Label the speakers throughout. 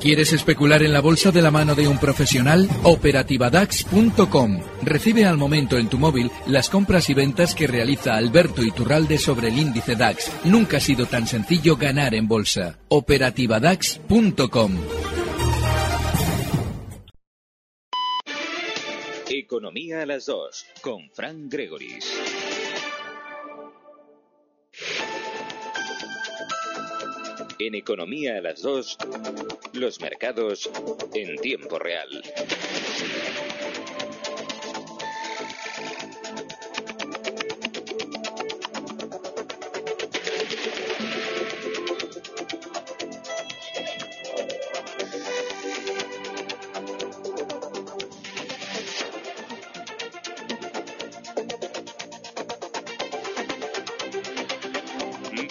Speaker 1: ¿Quieres especular en la bolsa de la mano de un profesional? Operativadax.com. Recibe al momento en tu móvil las compras y ventas que realiza Alberto Iturralde sobre el índice DAX. Nunca ha sido tan sencillo ganar en bolsa. Operativadax.com.
Speaker 2: Economía a las dos, con Frank Gregoris. En Economía a las dos, los mercados en tiempo real.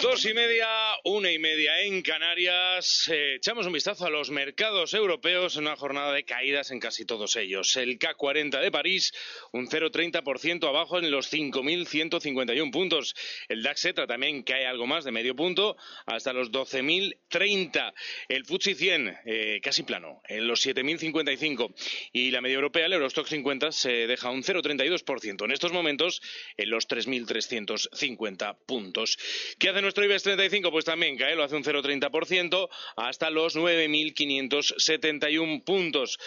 Speaker 3: Dos y media, una y media en Canarias. Eh, echamos un vistazo a los mercados europeos en una jornada de caídas en casi todos ellos. El K40 de París, un 0,30% abajo en los 5.151 puntos. El DAX ETRA también cae algo más de medio punto hasta los 12.030. El FTSE 100 eh, casi plano en los 7.055. Y la media europea, el Eurostock 50, se deja un 0,32% en estos momentos en los 3.350 puntos. ¿Qué hace nuestro IBEX 35? Pues también cae, lo hace un 0,30% hasta los 9.571 puntos.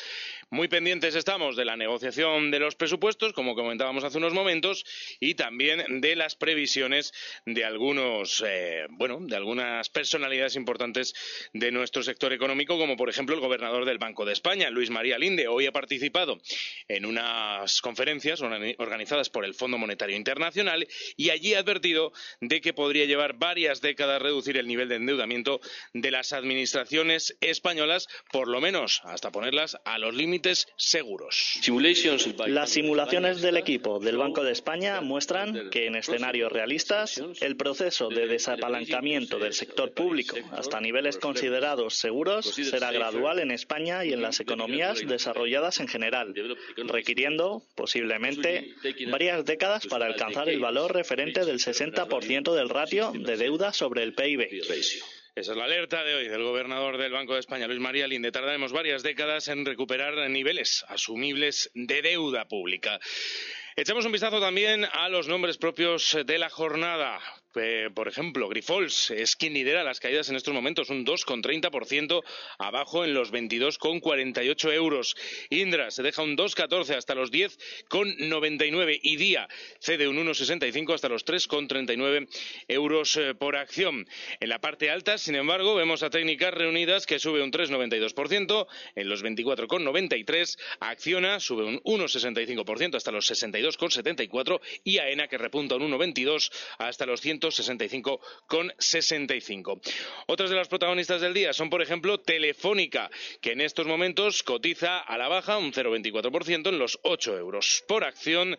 Speaker 3: Muy pendientes estamos de la negociación de los presupuestos, como comentábamos hace unos momentos, y también de las previsiones de algunos, eh, bueno, de algunas personalidades importantes de nuestro sector económico, como por ejemplo el gobernador del Banco de España, Luis María Linde. Hoy ha participado en unas conferencias organi- organizadas por el Fondo Monetario Internacional y allí ha advertido de que podría llevar varias décadas reducir el nivel de endeudamiento de las administraciones españolas, por lo menos hasta ponerlas a los límites seguros.
Speaker 4: Las simulaciones del equipo del Banco de España muestran que en escenarios realistas el proceso de desapalancamiento del sector público hasta niveles considerados seguros será gradual en España y en las economías desarrolladas en general, requiriendo posiblemente varias décadas para alcanzar el valor referente del 60% del ratio de deuda sobre el PIB.
Speaker 3: Esa es la alerta de hoy del gobernador del Banco de España, Luis María Linde. Tardaremos varias décadas en recuperar niveles asumibles de deuda pública. Echamos un vistazo también a los nombres propios de la jornada. Eh, por ejemplo, Grifols es quien lidera las caídas en estos momentos, un 2,30% abajo en los 22,48 euros. Indra se deja un 2,14 hasta los 10,99 y Día cede un 1,65 hasta los 3,39 euros eh, por acción. En la parte alta, sin embargo, vemos a Técnicas Reunidas que sube un 3,92% en los 24,93. Acciona sube un 1,65% hasta los 62,74 y AENA que repunta un 1,22 hasta los 165,65. Otras de las protagonistas del día son, por ejemplo, Telefónica, que en estos momentos cotiza a la baja un 0,24% en los 8 euros por acción,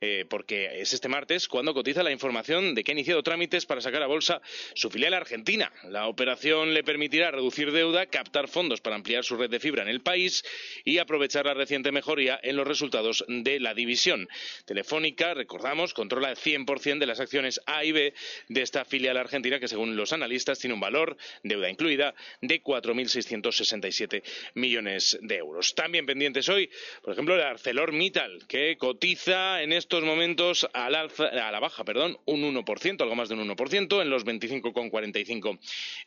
Speaker 3: eh, porque es este martes cuando cotiza la información de que ha iniciado trámites para sacar a bolsa su filial argentina. La operación le permitirá reducir deuda, captar fondos para ampliar su red de fibra en el país y aprovechar la reciente mejoría en los resultados de la división. Telefónica, recordamos, controla el 100% de las acciones A y B de esta filial argentina que, según los analistas, tiene un valor, deuda incluida, de 4.667 millones de euros. También pendientes hoy, por ejemplo, el ArcelorMittal, que cotiza en estos momentos al alza, a la baja, perdón, un 1%, algo más de un 1%, en los 25,45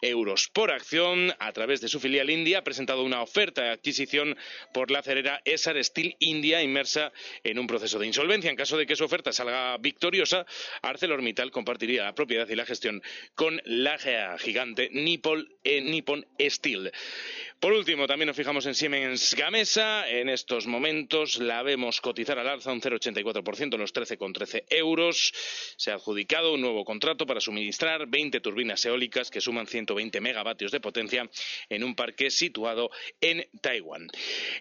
Speaker 3: euros por acción. A través de su filial India ha presentado una oferta de adquisición por la acerera Essar Steel India, inmersa en un proceso de insolvencia. En caso de que su oferta salga victoriosa, ArcelorMittal compartiría la propiedad y la gestión con la gigante Nippon, eh, Nippon Steel. Por último, también nos fijamos en Siemens Gamesa. En estos momentos la vemos cotizar al alza un 0,84% en los 13,13 euros. Se ha adjudicado un nuevo contrato para suministrar 20 turbinas eólicas que suman 120 megavatios de potencia en un parque situado en Taiwán.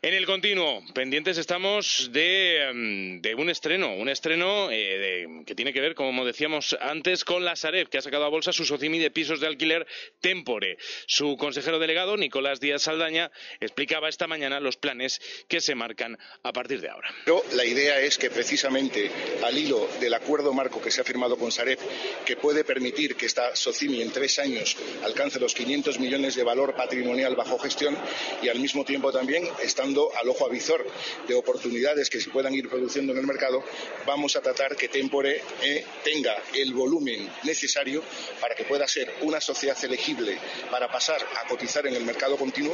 Speaker 3: En el continuo, pendientes estamos de, mm, un estreno, un estreno eh, que tiene que ver, como decíamos antes, con la Sareb, que ha sacado a bolsa su socimi de pisos de alquiler Tempore. Su consejero delegado, Nicolás Díaz Saldaña, explicaba esta mañana los planes que se marcan a partir de ahora.
Speaker 5: Pero la idea es que precisamente al hilo del acuerdo marco que se ha firmado con Sareb, que puede permitir que esta socimi en tres años alcance los 500 millones de valor patrimonial bajo gestión y al mismo tiempo también estando al ojo avizor de oportunidades que se puedan ir produciendo en el mercado, vamos a tratar que Tempore eh, tenga el volumen necesario para que pueda ser una sociedad elegible para pasar a cotizar en el mercado continuo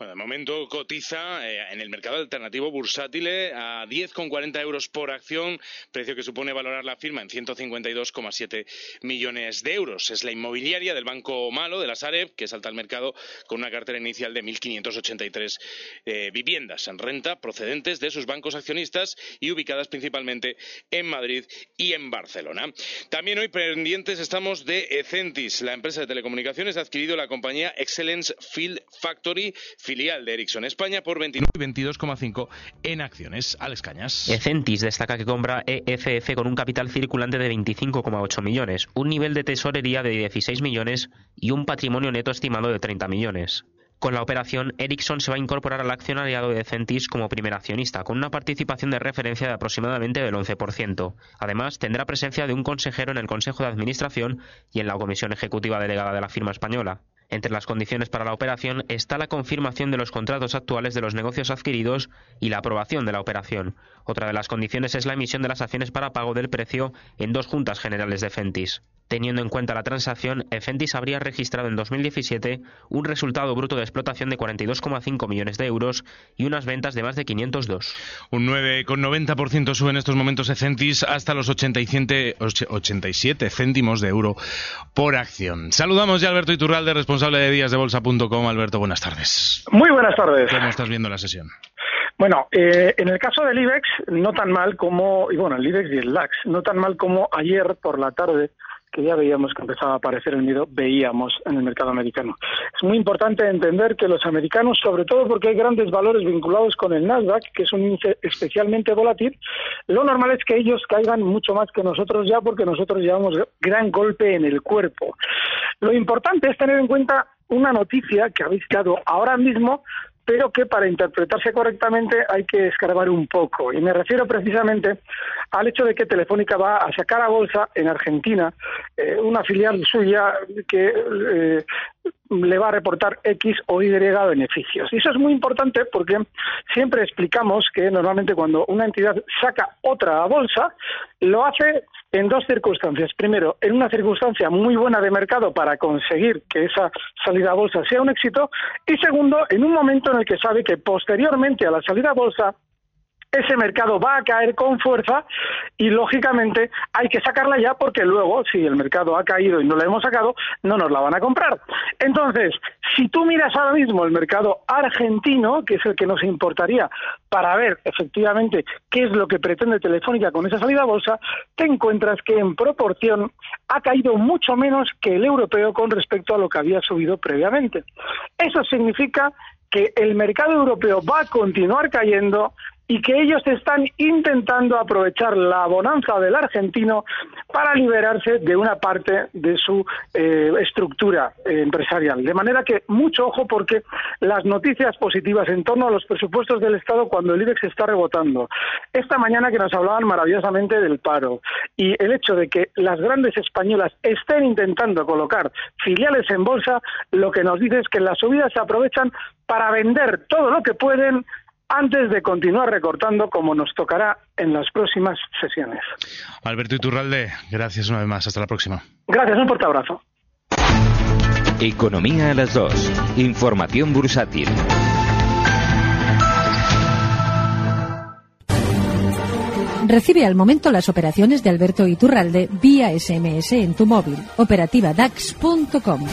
Speaker 3: bueno, de momento cotiza eh, en el mercado alternativo bursátil a 10,40 euros por acción, precio que supone valorar la firma en 152,7 millones de euros. Es la inmobiliaria del Banco Malo, de la Sareb, que salta al mercado con una cartera inicial de 1.583 eh, viviendas en renta procedentes de sus bancos accionistas y ubicadas principalmente en Madrid y en Barcelona. También hoy pendientes estamos de Ecentis. La empresa de telecomunicaciones ha adquirido la compañía Excellence Field Factory filial de Ericsson España, por 29 y 22,5 en acciones. Alex Cañas.
Speaker 6: Ecentis destaca que compra EFF con un capital circulante de 25,8 millones, un nivel de tesorería de 16 millones y un patrimonio neto estimado de 30 millones. Con la operación, Ericsson se va a incorporar al accionariado de Ecentis como primer accionista, con una participación de referencia de aproximadamente del 11%. Además, tendrá presencia de un consejero en el Consejo de Administración y en la Comisión Ejecutiva Delegada de la firma española. Entre las condiciones para la operación está la confirmación de los contratos actuales de los negocios adquiridos y la aprobación de la operación. Otra de las condiciones es la emisión de las acciones para pago del precio en dos juntas generales de Fentis. Teniendo en cuenta la transacción, Efentis habría registrado en 2017 un resultado bruto de explotación de 42,5 millones de euros y unas ventas de más de 502.
Speaker 3: Un 9,90% sube en estos momentos Efentis hasta los 87 céntimos de euro por acción. Saludamos ya a Alberto Iturralde, responsable de días de bolsa.com. Alberto, buenas tardes.
Speaker 7: Muy buenas tardes.
Speaker 3: ¿Cómo estás viendo la sesión?
Speaker 7: Bueno, eh, en el caso del IBEX, no tan mal como, y bueno, el IBEX y el DAX, no tan mal como ayer por la tarde que ya veíamos que empezaba a aparecer el miedo, veíamos en el mercado americano. Es muy importante entender que los americanos, sobre todo porque hay grandes valores vinculados con el Nasdaq, que es un índice especialmente volátil, lo normal es que ellos caigan mucho más que nosotros ya porque nosotros llevamos gran golpe en el cuerpo. Lo importante es tener en cuenta una noticia que habéis dado ahora mismo pero que para interpretarse correctamente hay que escarbar un poco. Y me refiero precisamente al hecho de que Telefónica va a sacar a bolsa en Argentina eh, una filial suya que eh, le va a reportar X o Y beneficios. Y eso es muy importante porque siempre explicamos que normalmente cuando una entidad saca otra a bolsa, lo hace en dos circunstancias. Primero, en una circunstancia muy buena de mercado para conseguir que esa salida a bolsa sea un éxito. Y segundo, en un momento en el que sabe que posteriormente a la salida a bolsa ese mercado va a caer con fuerza y lógicamente hay que sacarla ya porque luego, si el mercado ha caído y no la hemos sacado, no nos la van a comprar. Entonces, si tú miras ahora mismo el mercado argentino, que es el que nos importaría para ver efectivamente qué es lo que pretende Telefónica con esa salida a bolsa, te encuentras que en proporción ha caído mucho menos que el europeo con respecto a lo que había subido previamente. Eso significa que el mercado europeo va a continuar cayendo y que ellos están intentando aprovechar la bonanza del argentino para liberarse de una parte de su eh, estructura eh, empresarial. De manera que mucho ojo porque las noticias positivas en torno a los presupuestos del Estado cuando el IBEX está rebotando. Esta mañana que nos hablaban maravillosamente del paro y el hecho de que las grandes españolas estén intentando colocar filiales en bolsa, lo que nos dice es que las subidas se aprovechan para vender todo lo que pueden antes de continuar recortando como nos tocará en las próximas sesiones.
Speaker 3: Alberto Iturralde, gracias una vez más. Hasta la próxima.
Speaker 7: Gracias, un fuerte abrazo.
Speaker 2: Economía a las dos. Información bursátil.
Speaker 8: Recibe al momento las operaciones de Alberto Iturralde vía SMS en tu móvil. Operativa DAX.com.